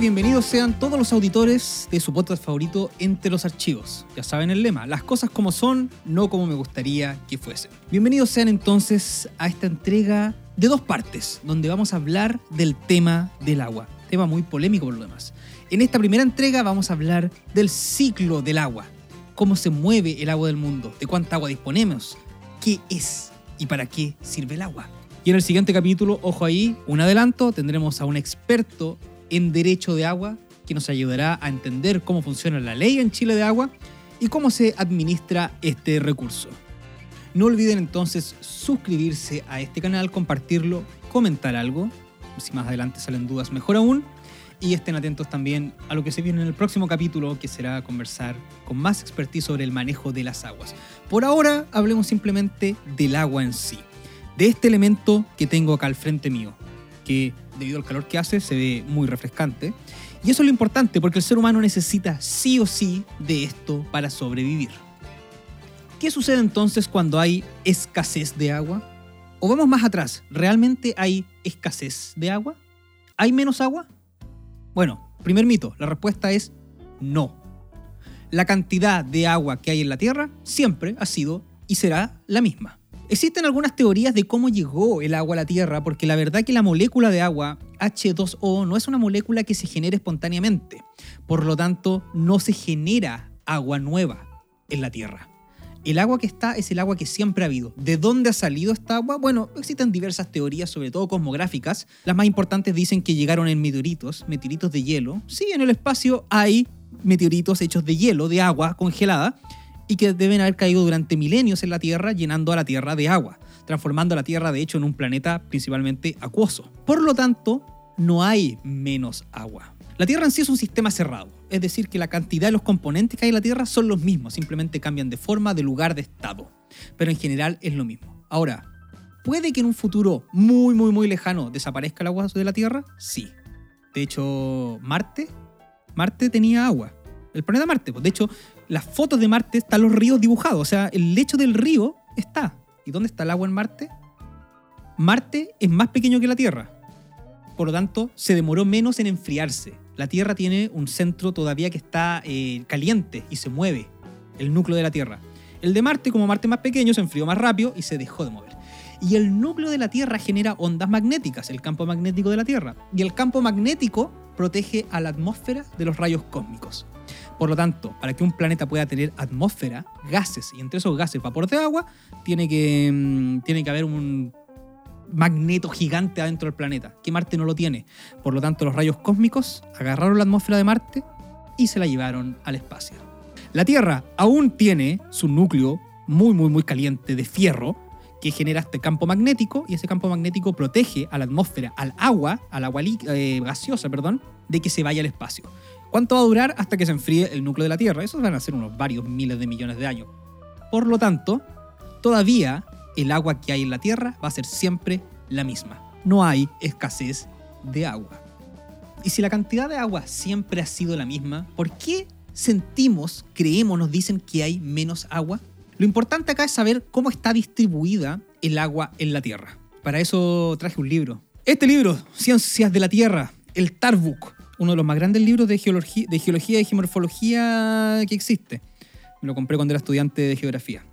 Bienvenidos sean todos los auditores de su podcast favorito Entre los Archivos. Ya saben el lema, las cosas como son, no como me gustaría que fuesen. Bienvenidos sean entonces a esta entrega de dos partes, donde vamos a hablar del tema del agua. Tema muy polémico por lo demás. En esta primera entrega vamos a hablar del ciclo del agua, cómo se mueve el agua del mundo, de cuánta agua disponemos, qué es y para qué sirve el agua. Y en el siguiente capítulo, ojo ahí, un adelanto, tendremos a un experto en derecho de agua que nos ayudará a entender cómo funciona la ley en Chile de agua y cómo se administra este recurso. No olviden entonces suscribirse a este canal, compartirlo, comentar algo. Si más adelante salen dudas, mejor aún. Y estén atentos también a lo que se viene en el próximo capítulo, que será conversar con más expertise sobre el manejo de las aguas. Por ahora, hablemos simplemente del agua en sí, de este elemento que tengo acá al frente mío, que debido al calor que hace se ve muy refrescante. Y eso es lo importante, porque el ser humano necesita sí o sí de esto para sobrevivir. ¿Qué sucede entonces cuando hay escasez de agua? O vamos más atrás, ¿realmente hay escasez de agua? ¿Hay menos agua? Bueno, primer mito, la respuesta es no. La cantidad de agua que hay en la Tierra siempre ha sido y será la misma. Existen algunas teorías de cómo llegó el agua a la Tierra, porque la verdad que la molécula de agua, H2O, no es una molécula que se genere espontáneamente. Por lo tanto, no se genera agua nueva en la Tierra. El agua que está es el agua que siempre ha habido. ¿De dónde ha salido esta agua? Bueno, existen diversas teorías, sobre todo cosmográficas. Las más importantes dicen que llegaron en meteoritos, meteoritos de hielo. Sí, en el espacio hay meteoritos hechos de hielo, de agua congelada, y que deben haber caído durante milenios en la Tierra, llenando a la Tierra de agua, transformando a la Tierra de hecho en un planeta principalmente acuoso. Por lo tanto, no hay menos agua. La Tierra en sí es un sistema cerrado, es decir, que la cantidad de los componentes que hay en la Tierra son los mismos, simplemente cambian de forma, de lugar, de estado, pero en general es lo mismo. Ahora, ¿puede que en un futuro muy, muy, muy lejano desaparezca el agua de la Tierra? Sí. De hecho, Marte, Marte tenía agua. El planeta Marte, pues. de hecho, las fotos de Marte están los ríos dibujados, o sea, el lecho del río está. ¿Y dónde está el agua en Marte? Marte es más pequeño que la Tierra. Por lo tanto, se demoró menos en enfriarse. La Tierra tiene un centro todavía que está eh, caliente y se mueve, el núcleo de la Tierra. El de Marte, como Marte es más pequeño, se enfrió más rápido y se dejó de mover. Y el núcleo de la Tierra genera ondas magnéticas, el campo magnético de la Tierra. Y el campo magnético protege a la atmósfera de los rayos cósmicos. Por lo tanto, para que un planeta pueda tener atmósfera, gases, y entre esos gases vapor de agua, tiene que, mm, tiene que haber un magneto gigante adentro del planeta, que Marte no lo tiene. Por lo tanto, los rayos cósmicos agarraron la atmósfera de Marte y se la llevaron al espacio. La Tierra aún tiene su núcleo muy, muy, muy caliente de fierro, que genera este campo magnético y ese campo magnético protege a la atmósfera, al agua, al agua eh, gaseosa, perdón, de que se vaya al espacio. ¿Cuánto va a durar hasta que se enfríe el núcleo de la Tierra? Esos van a ser unos varios miles de millones de años. Por lo tanto, todavía el agua que hay en la Tierra va a ser siempre la misma. No hay escasez de agua. Y si la cantidad de agua siempre ha sido la misma, ¿por qué sentimos, creemos, nos dicen que hay menos agua? Lo importante acá es saber cómo está distribuida el agua en la Tierra. Para eso traje un libro. Este libro, Ciencias de la Tierra, el Tarbuk, uno de los más grandes libros de geología, de y geomorfología que existe. Me lo compré cuando era estudiante de geografía.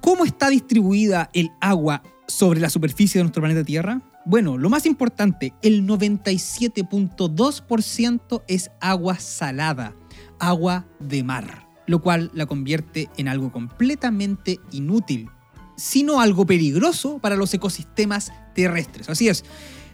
¿Cómo está distribuida el agua sobre la superficie de nuestro planeta Tierra? Bueno, lo más importante, el 97.2% es agua salada, agua de mar, lo cual la convierte en algo completamente inútil, sino algo peligroso para los ecosistemas terrestres. Así es,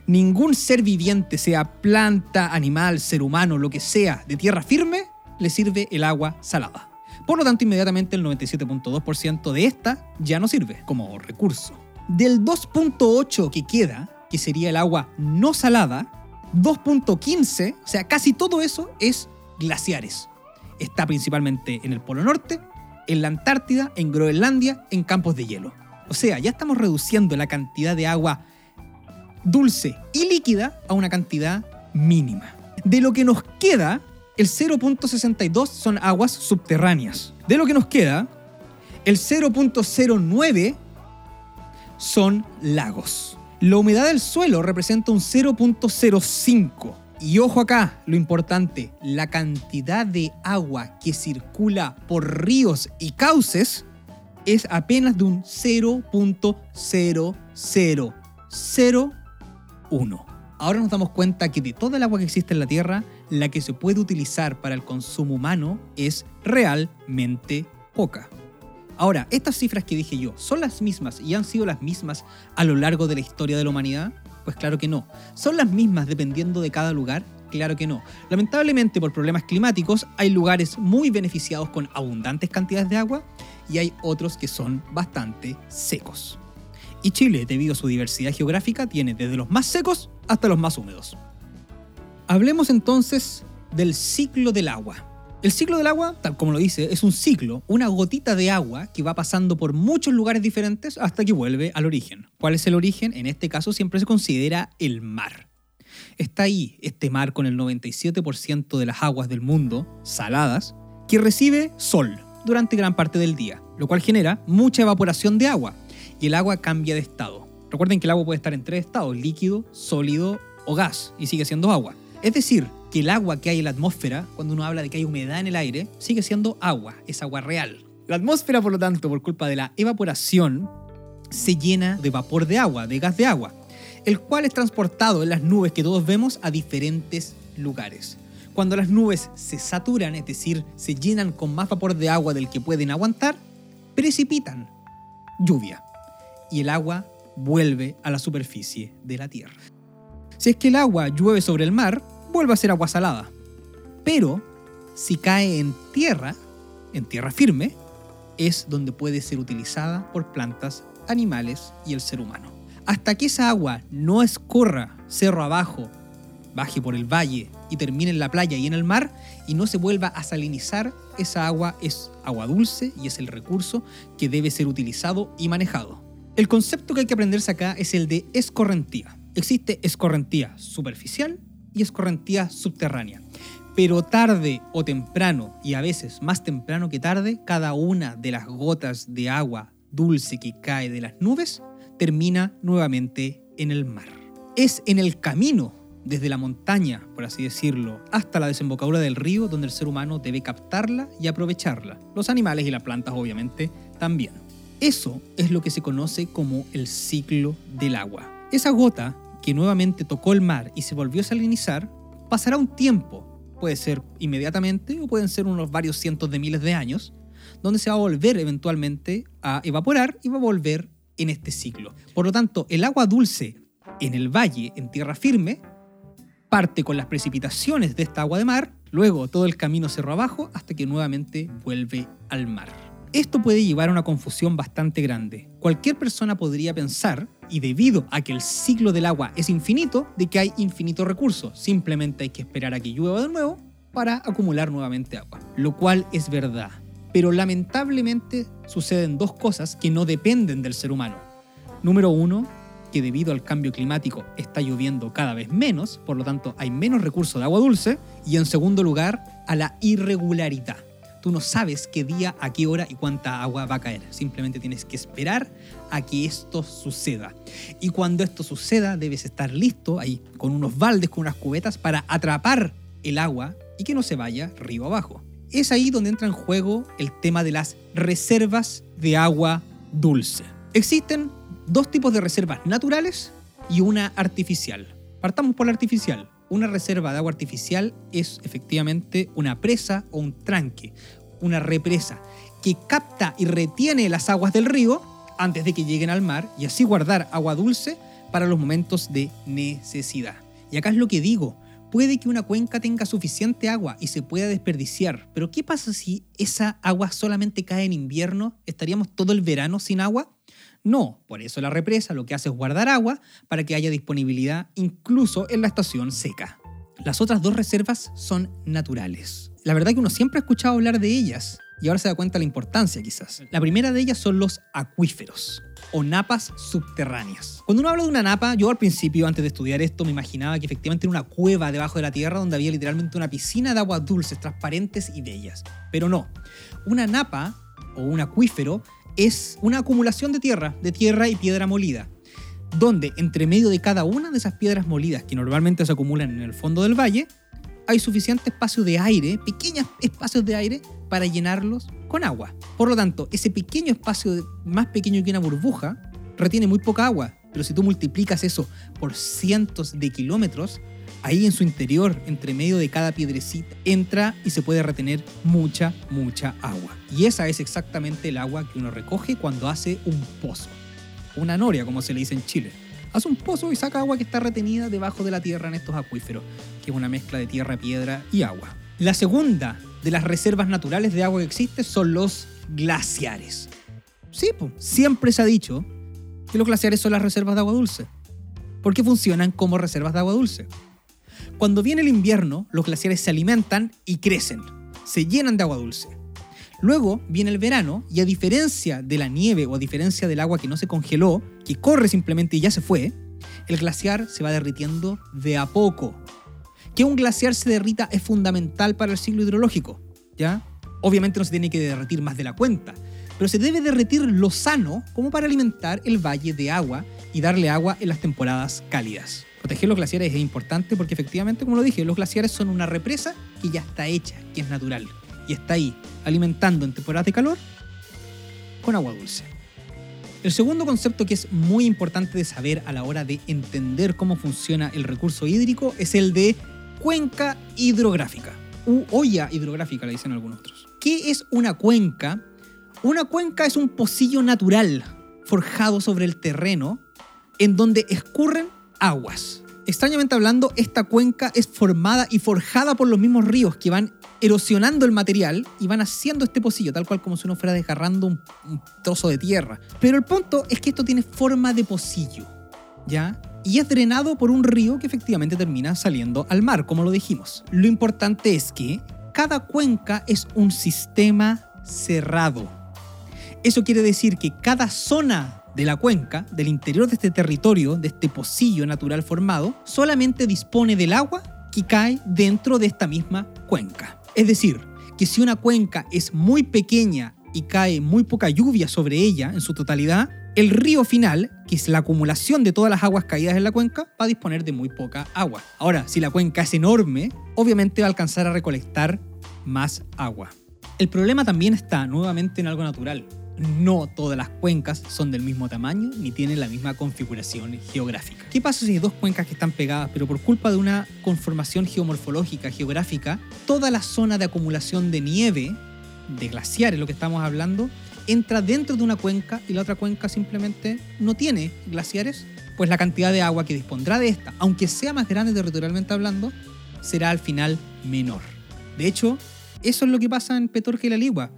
ningún ser viviente, sea planta, animal, ser humano, lo que sea, de tierra firme, le sirve el agua salada. Por lo tanto, inmediatamente el 97.2% de esta ya no sirve como recurso. Del 2.8 que queda, que sería el agua no salada, 2.15, o sea, casi todo eso es glaciares. Está principalmente en el Polo Norte, en la Antártida, en Groenlandia, en campos de hielo. O sea, ya estamos reduciendo la cantidad de agua dulce y líquida a una cantidad mínima. De lo que nos queda, el 0.62 son aguas subterráneas. De lo que nos queda, el 0.09 son lagos. La humedad del suelo representa un 0.05 Y ojo acá, lo importante, la cantidad de agua que circula por ríos y cauces es apenas de un 0.00001. Ahora nos damos cuenta que de toda el agua que existe en la Tierra, la que se puede utilizar para el consumo humano es realmente poca. Ahora, estas cifras que dije yo, ¿son las mismas y han sido las mismas a lo largo de la historia de la humanidad? Pues claro que no. ¿Son las mismas dependiendo de cada lugar? Claro que no. Lamentablemente por problemas climáticos hay lugares muy beneficiados con abundantes cantidades de agua y hay otros que son bastante secos. Y Chile, debido a su diversidad geográfica, tiene desde los más secos hasta los más húmedos. Hablemos entonces del ciclo del agua. El ciclo del agua, tal como lo dice, es un ciclo, una gotita de agua que va pasando por muchos lugares diferentes hasta que vuelve al origen. ¿Cuál es el origen? En este caso siempre se considera el mar. Está ahí este mar con el 97% de las aguas del mundo, saladas, que recibe sol durante gran parte del día, lo cual genera mucha evaporación de agua y el agua cambia de estado. Recuerden que el agua puede estar en tres estados, líquido, sólido o gas, y sigue siendo agua. Es decir, que el agua que hay en la atmósfera, cuando uno habla de que hay humedad en el aire, sigue siendo agua, es agua real. La atmósfera, por lo tanto, por culpa de la evaporación, se llena de vapor de agua, de gas de agua, el cual es transportado en las nubes que todos vemos a diferentes lugares. Cuando las nubes se saturan, es decir, se llenan con más vapor de agua del que pueden aguantar, precipitan lluvia y el agua vuelve a la superficie de la Tierra. Si es que el agua llueve sobre el mar, vuelve a ser agua salada. Pero si cae en tierra, en tierra firme, es donde puede ser utilizada por plantas, animales y el ser humano. Hasta que esa agua no escorra cerro abajo, baje por el valle y termine en la playa y en el mar y no se vuelva a salinizar, esa agua es agua dulce y es el recurso que debe ser utilizado y manejado. El concepto que hay que aprenderse acá es el de escorrentía. Existe escorrentía superficial y escorrentía subterránea. Pero tarde o temprano, y a veces más temprano que tarde, cada una de las gotas de agua dulce que cae de las nubes termina nuevamente en el mar. Es en el camino, desde la montaña, por así decirlo, hasta la desembocadura del río, donde el ser humano debe captarla y aprovecharla. Los animales y las plantas, obviamente, también. Eso es lo que se conoce como el ciclo del agua. Esa gota que nuevamente tocó el mar y se volvió a salinizar, pasará un tiempo, puede ser inmediatamente o pueden ser unos varios cientos de miles de años, donde se va a volver eventualmente a evaporar y va a volver en este ciclo. Por lo tanto, el agua dulce en el valle, en tierra firme, parte con las precipitaciones de esta agua de mar, luego todo el camino cerro abajo hasta que nuevamente vuelve al mar. Esto puede llevar a una confusión bastante grande. Cualquier persona podría pensar, y debido a que el ciclo del agua es infinito, de que hay infinito recursos. Simplemente hay que esperar a que llueva de nuevo para acumular nuevamente agua. Lo cual es verdad. Pero lamentablemente suceden dos cosas que no dependen del ser humano. Número uno, que debido al cambio climático está lloviendo cada vez menos, por lo tanto hay menos recursos de agua dulce. Y en segundo lugar, a la irregularidad tú no sabes qué día, a qué hora y cuánta agua va a caer. Simplemente tienes que esperar a que esto suceda. Y cuando esto suceda, debes estar listo ahí con unos baldes, con unas cubetas para atrapar el agua y que no se vaya río abajo. Es ahí donde entra en juego el tema de las reservas de agua dulce. Existen dos tipos de reservas naturales y una artificial. Partamos por la artificial. Una reserva de agua artificial es efectivamente una presa o un tranque, una represa, que capta y retiene las aguas del río antes de que lleguen al mar y así guardar agua dulce para los momentos de necesidad. Y acá es lo que digo, puede que una cuenca tenga suficiente agua y se pueda desperdiciar, pero ¿qué pasa si esa agua solamente cae en invierno? ¿Estaríamos todo el verano sin agua? No, por eso la represa lo que hace es guardar agua para que haya disponibilidad incluso en la estación seca. Las otras dos reservas son naturales. La verdad que uno siempre ha escuchado hablar de ellas y ahora se da cuenta de la importancia quizás. La primera de ellas son los acuíferos o napas subterráneas. Cuando uno habla de una napa, yo al principio, antes de estudiar esto, me imaginaba que efectivamente era una cueva debajo de la tierra donde había literalmente una piscina de aguas dulces, transparentes y bellas. Pero no. Una napa o un acuífero es una acumulación de tierra, de tierra y piedra molida. donde entre medio de cada una de esas piedras molidas que normalmente se acumulan en el fondo del valle, hay suficiente espacio de aire, pequeños espacios de aire, para llenarlos con agua. Por lo tanto, ese pequeño espacio más pequeño que una burbuja retiene muy poca agua, pero si tú multiplicas eso por cientos de kilómetros, ahí en su interior, entre medio de cada piedrecita, entra y se puede retener mucha, mucha agua. Y esa es exactamente el agua que uno recoge cuando hace un pozo. Una noria, como se le dice en Chile hace un pozo y saca agua que está retenida debajo de la tierra en estos acuíferos, que es una mezcla de tierra, piedra y agua. La segunda de las reservas naturales de agua que existe son los glaciares. Sí, siempre se ha dicho que los glaciares son las reservas de agua dulce, porque funcionan como reservas de agua dulce. Cuando viene el invierno, los glaciares se alimentan y crecen, se llenan de agua dulce. Luego viene el verano y a diferencia de la nieve o a diferencia del agua que no se congeló, que corre simplemente y ya se fue, el glaciar se va derritiendo de a poco. Que un glaciar se derrita es fundamental para el ciclo hidrológico, ¿ya? Obviamente no se tiene que derretir más de la cuenta, pero se debe derretir lo sano como para alimentar el valle de agua y darle agua en las temporadas cálidas. Proteger los glaciares es importante porque efectivamente, como lo dije, los glaciares son una represa que ya está hecha, que es natural y está ahí alimentando en temporadas de calor con agua dulce. El segundo concepto que es muy importante de saber a la hora de entender cómo funciona el recurso hídrico es el de cuenca hidrográfica u olla hidrográfica, le dicen algunos otros. ¿Qué es una cuenca? Una cuenca es un pocillo natural forjado sobre el terreno en donde escurren aguas. Extrañamente hablando, esta cuenca es formada y forjada por los mismos ríos que van erosionando el material y van haciendo este pocillo, tal cual como si uno fuera desgarrando un, trozo de tierra. Pero el punto es que esto tiene forma de pocillo, ¿ya? Y es drenado por un río que efectivamente termina saliendo al mar, como lo dijimos. Lo importante es que cada cuenca es un sistema cerrado. Eso quiere decir que cada zona de la cuenca, del interior de este territorio, de este pocillo natural formado, solamente dispone del agua que cae dentro de esta misma cuenca. Es decir, que si una cuenca es muy pequeña y cae muy poca lluvia sobre ella en su totalidad, el río final, que es la acumulación de todas las aguas caídas en la cuenca, va a disponer de muy poca agua. Ahora, si la cuenca es enorme, obviamente va a alcanzar a recolectar más agua. El problema también está nuevamente en algo natural. No todas las cuencas son del mismo tamaño ni tienen la misma configuración geográfica. ¿Qué pasa si hay dos cuencas que están pegadas, pero por culpa de una conformación geomorfológica, geográfica, toda la zona de acumulación de nieve, de glaciares, lo que estamos hablando, entra dentro de una cuenca y la otra cuenca simplemente no tiene glaciares? Pues la cantidad de agua que dispondrá de esta, aunque sea más grande territorialmente hablando, será al final menor. De hecho, eso es lo que pasa en Petorca y la Ligua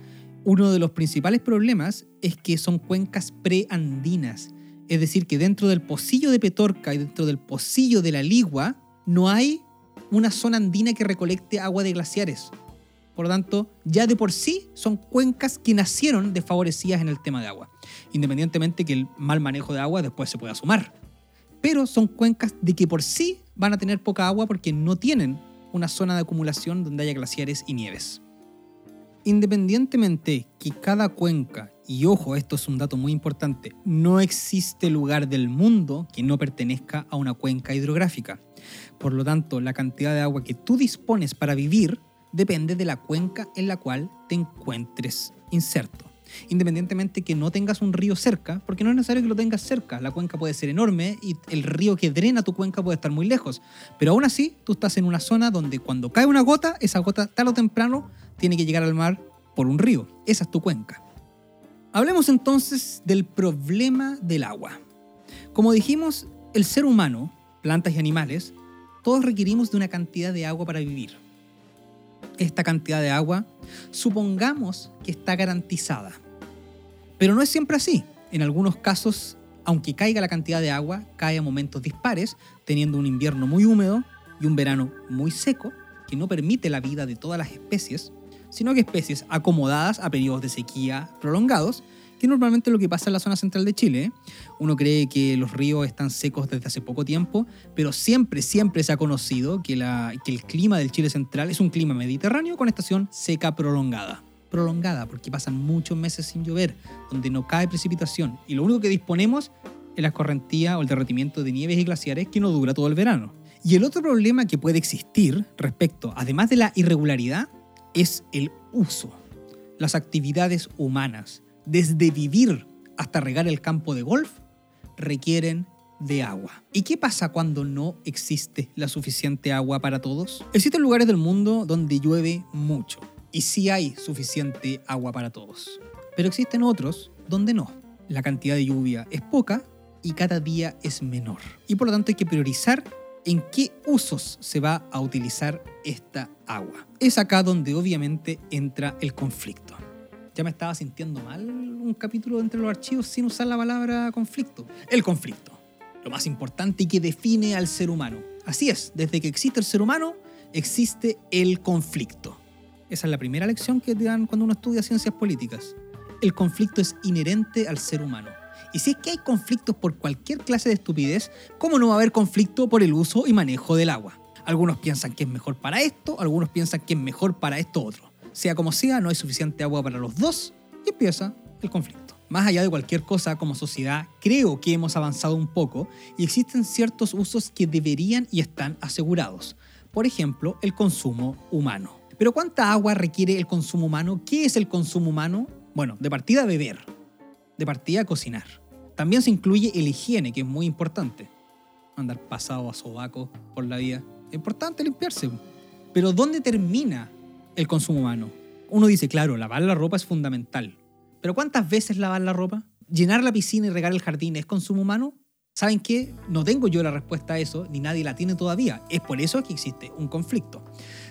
uno de los principales problemas es que son cuencas preandinas, es decir, que dentro del pocillo de Petorca y dentro del pocillo de la Ligua no hay una zona andina que recolecte agua de glaciares. Por lo tanto, ya de por sí son cuencas que nacieron desfavorecidas en el tema de agua, independientemente que el mal manejo de agua después se pueda sumar. Pero son cuencas de que por sí van a tener poca agua porque no tienen una zona de acumulación donde haya glaciares y nieves. Independientemente que cada cuenca, y ojo, esto es un dato muy importante, no existe lugar del mundo que no pertenezca a una cuenca hidrográfica. Por lo tanto, la cantidad de agua que tú dispones para vivir depende de la cuenca en la cual te encuentres inserto. Independientemente que no tengas un río cerca, porque no es necesario que lo tengas cerca. La cuenca puede ser enorme y el río que drena tu cuenca puede estar muy lejos. Pero aún así, tú estás en una zona donde cuando cae una gota, esa gota tarde o temprano tiene que llegar al mar por un río. Esa es tu cuenca. Hablemos entonces del problema del agua. Como dijimos, el ser humano, plantas y animales, todos requerimos de una cantidad de agua para vivir. Esta cantidad de agua, supongamos que está garantizada. Pero no es siempre así. En algunos casos, aunque caiga la cantidad de agua, cae a momentos dispares, teniendo un invierno muy húmedo y un verano muy seco, que no permite la vida de todas las especies, sino que especies acomodadas a periodos de sequía prolongados, que normalmente lo que pasa en la zona central de Chile. Uno cree que los ríos están secos desde hace poco tiempo, pero siempre, siempre se ha conocido que, la, que el clima del Chile central es un clima mediterráneo con estación seca prolongada. Prolongada, porque pasan muchos meses sin llover, donde no cae precipitación, y lo único que disponemos es la escorrentía o el derretimiento de nieves y glaciares que no dura todo el verano. Y el otro problema que puede existir respecto, además de la irregularidad, es el uso. Las actividades humanas, desde vivir hasta regar el campo de golf, requieren de agua. ¿Y qué pasa cuando no existe la suficiente agua para todos? Existen lugares del mundo donde llueve mucho y sí hay suficiente agua para todos. Pero existen otros donde no. La cantidad de lluvia es poca y cada día es menor. Y por lo tanto hay que priorizar en qué usos se va a utilizar esta agua. Es acá donde obviamente entra el conflicto. Ya me estaba sintiendo mal un capítulo entre los archivos sin usar la palabra conflicto. El conflicto, lo más importante y que define al ser humano. Así es, desde que existe el ser humano, existe el conflicto. Esa es la primera lección que te dan cuando uno estudia ciencias políticas. El conflicto es inherente al ser humano. Y si es que hay conflictos por cualquier clase de estupidez, ¿cómo no va a haber conflicto por el uso y manejo del agua? Algunos piensan que es mejor para esto, algunos piensan que es mejor para esto otro. Sea como sea, no hay suficiente agua para los dos y empieza el conflicto. Más allá de cualquier cosa como sociedad, creo que hemos avanzado un poco y existen ciertos usos que deberían y están asegurados. Por ejemplo, el consumo humano. Pero ¿cuánta agua requiere el consumo humano? ¿Qué es el consumo humano? Bueno, de partida beber, de partida cocinar. También se incluye el higiene, que es muy importante. Andar pasado a sobaco por la vida. Es importante limpiarse. Pero ¿dónde termina el consumo humano? Uno dice, claro, lavar la ropa es fundamental. Pero ¿cuántas veces lavar la ropa? ¿Llenar la piscina y regar el jardín es consumo humano? ¿Saben qué? No tengo yo la respuesta a eso, ni nadie la tiene todavía. Es por eso que existe un conflicto.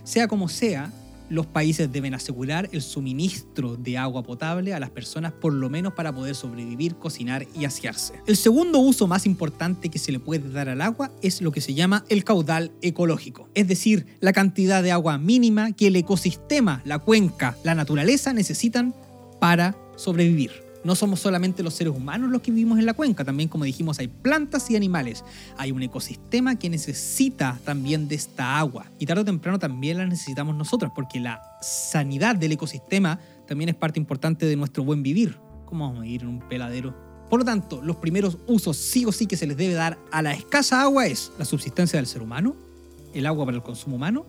Sea como sea, los países deben asegurar el suministro de agua potable a las personas por lo menos para poder sobrevivir, cocinar y asearse. El segundo uso más importante que se le puede dar al agua es lo que se llama el caudal ecológico, es decir, la cantidad de agua mínima que el ecosistema, la cuenca, la naturaleza necesitan para sobrevivir no somos solamente los seres humanos los que vivimos en la cuenca, también como dijimos hay plantas y animales. Hay un ecosistema que necesita también de esta agua y tarde o temprano también la necesitamos nosotros porque la sanidad del ecosistema también es parte importante de nuestro buen vivir. ¿Cómo vamos a vivir en un peladero? Por lo tanto, los primeros usos sí o sí que se les debe dar a la escasa agua es la subsistencia del ser humano, el agua para el consumo humano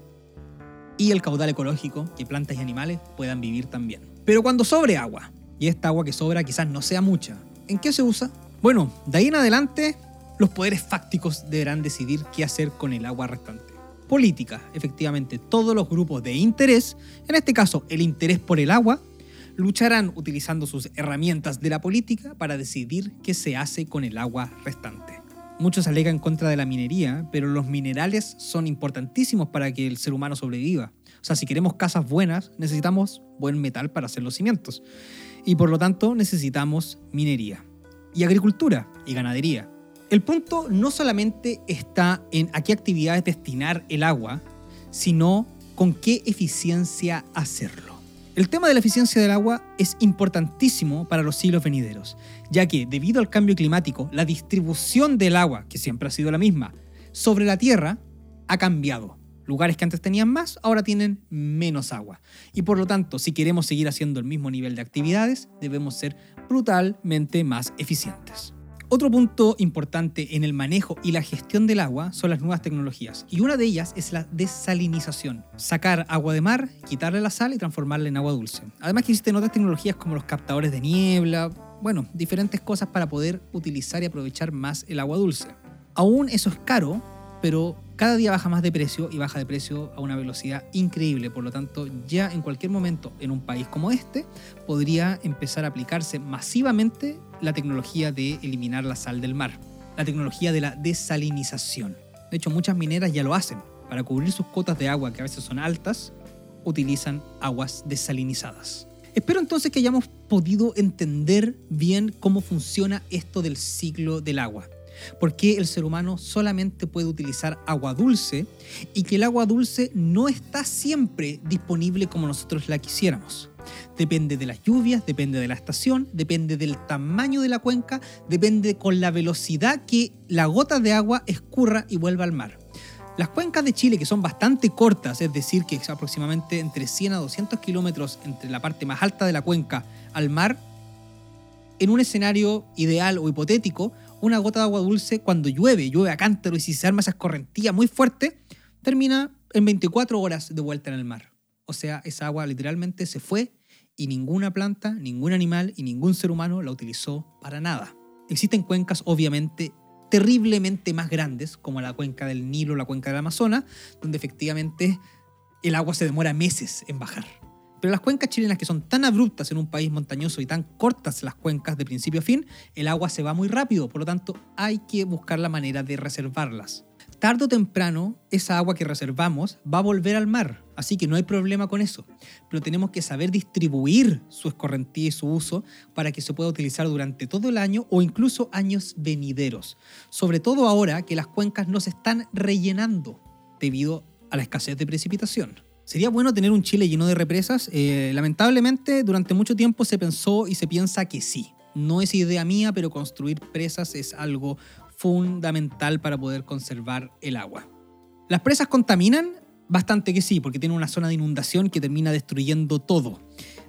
y el caudal ecológico que plantas y animales puedan vivir también. Pero cuando sobre agua, y esta agua que sobra quizás no sea mucha. ¿En qué se usa? Bueno, de ahí en adelante los poderes fácticos deberán decidir qué hacer con el agua restante. Política, efectivamente, todos los grupos de interés, en este caso el interés por el agua, lucharán utilizando sus herramientas de la política para decidir qué se hace con el agua restante. Muchos alegan contra de la minería, pero los minerales son importantísimos para que el ser humano sobreviva. O sea, si queremos casas buenas, necesitamos buen metal para hacer los cimientos y por lo tanto necesitamos minería y agricultura y ganadería. El punto no solamente está en a qué actividades destinar el agua, sino con qué eficiencia hacerlo. El tema de la eficiencia del agua es importantísimo para los siglos venideros, ya que debido al cambio climático, la distribución del agua, que siempre ha sido la misma, sobre la Tierra ha cambiado. Lugares que antes tenían más, ahora tienen menos agua. Y por lo tanto, si queremos seguir haciendo el mismo nivel de actividades, debemos ser brutalmente más eficientes. Otro punto importante en el manejo y la gestión del agua son las nuevas tecnologías, y una de ellas es la desalinización. Sacar agua de mar, quitarle la sal y transformarla en agua dulce. Además existen otras tecnologías como los captadores de niebla, bueno, diferentes cosas para poder utilizar y aprovechar más el agua dulce. Aún eso es caro, pero cada día baja más de precio y baja de precio a una velocidad increíble. Por lo tanto, ya en cualquier momento en un país como este podría empezar a aplicarse masivamente la tecnología de eliminar la sal del mar, la tecnología de la desalinización. De hecho, muchas mineras ya lo hacen. Para cubrir sus cotas de agua, que a veces son altas, utilizan aguas desalinizadas. Espero entonces que hayamos podido entender bien cómo funciona esto del ciclo del agua por qué el ser humano solamente puede utilizar agua dulce y que el agua dulce no está siempre disponible como nosotros la quisiéramos. Depende de las lluvias, depende de la estación, depende del tamaño de la cuenca, depende con la velocidad que la gota de agua escurra y vuelva al mar. Las cuencas de Chile, que son bastante cortas, es decir, que es aproximadamente entre 100 a 200 kilómetros entre la parte más alta de la cuenca al mar, en un escenario ideal o hipotético, una gota de agua dulce cuando llueve, llueve a cántaro y si se arma esa escorrentía muy fuerte, termina en 24 horas de vuelta en el mar. O sea, esa agua literalmente se fue y ninguna planta, ningún animal y ningún ser humano la utilizó para nada. Existen cuencas obviamente terriblemente más grandes, como la cuenca del Nilo o la cuenca del Amazonas, donde efectivamente el agua se demora meses en bajar. Pero las cuencas chilenas que son tan abruptas en un país montañoso y tan cortas las cuencas de principio a fin, el agua se va muy rápido, por lo tanto hay que buscar la manera de reservarlas. Tardo o temprano, esa agua que reservamos va a volver al mar, así que no hay problema con eso. Pero tenemos que saber distribuir su escorrentía y su uso para que se pueda utilizar durante todo el año o incluso años venideros. Sobre todo ahora que las cuencas no se están rellenando debido a la escasez de precipitación. Sería bueno tener un Chile lleno de represas. Eh, lamentablemente, durante mucho tiempo se pensó y se piensa que sí. No es idea mía, pero construir presas es algo fundamental para poder conservar el agua. ¿Las presas contaminan? Bastante que sí, porque tienen una zona de inundación que termina destruyendo todo.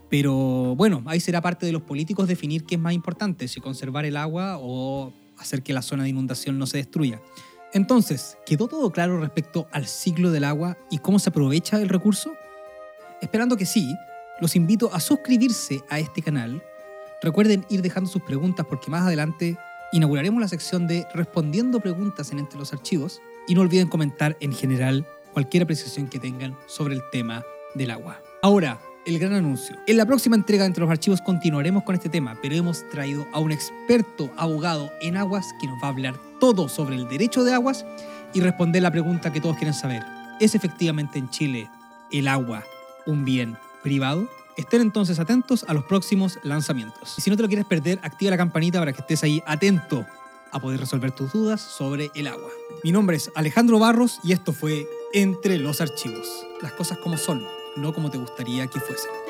Pero bueno, ahí será parte de los políticos definir qué es más importante, si conservar el agua o hacer que la zona de inundación no se destruya. Entonces, ¿quedó todo claro respecto al ciclo del agua y cómo se aprovecha el recurso? Esperando que sí, los invito a suscribirse a este canal. Recuerden ir dejando sus preguntas porque más adelante inauguraremos la sección de respondiendo preguntas en Entre los Archivos. Y no olviden comentar en general cualquier apreciación que tengan sobre el tema del agua. Ahora, el gran anuncio. En la próxima entrega Entre los Archivos continuaremos con este tema, pero hemos traído a un experto abogado en aguas que nos va a hablar todo sobre el derecho de aguas y responder la pregunta que todos quieren saber. ¿Es efectivamente en Chile el agua un bien privado? Estén entonces atentos a los próximos lanzamientos. Y si no te lo quieres perder, activa la campanita para que estés ahí atento a poder resolver tus dudas sobre el agua. Mi nombre es Alejandro Barros y esto fue Entre los Archivos. Las cosas como son no como te gustaría que fuesen.